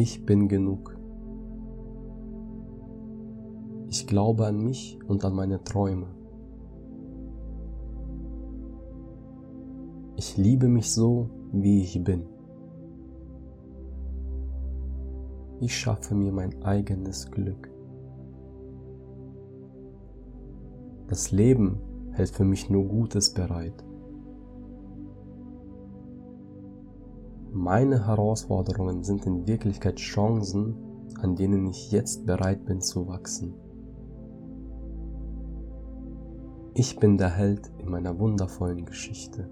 Ich bin genug. Ich glaube an mich und an meine Träume. Ich liebe mich so, wie ich bin. Ich schaffe mir mein eigenes Glück. Das Leben hält für mich nur Gutes bereit. Meine Herausforderungen sind in Wirklichkeit Chancen, an denen ich jetzt bereit bin zu wachsen. Ich bin der Held in meiner wundervollen Geschichte.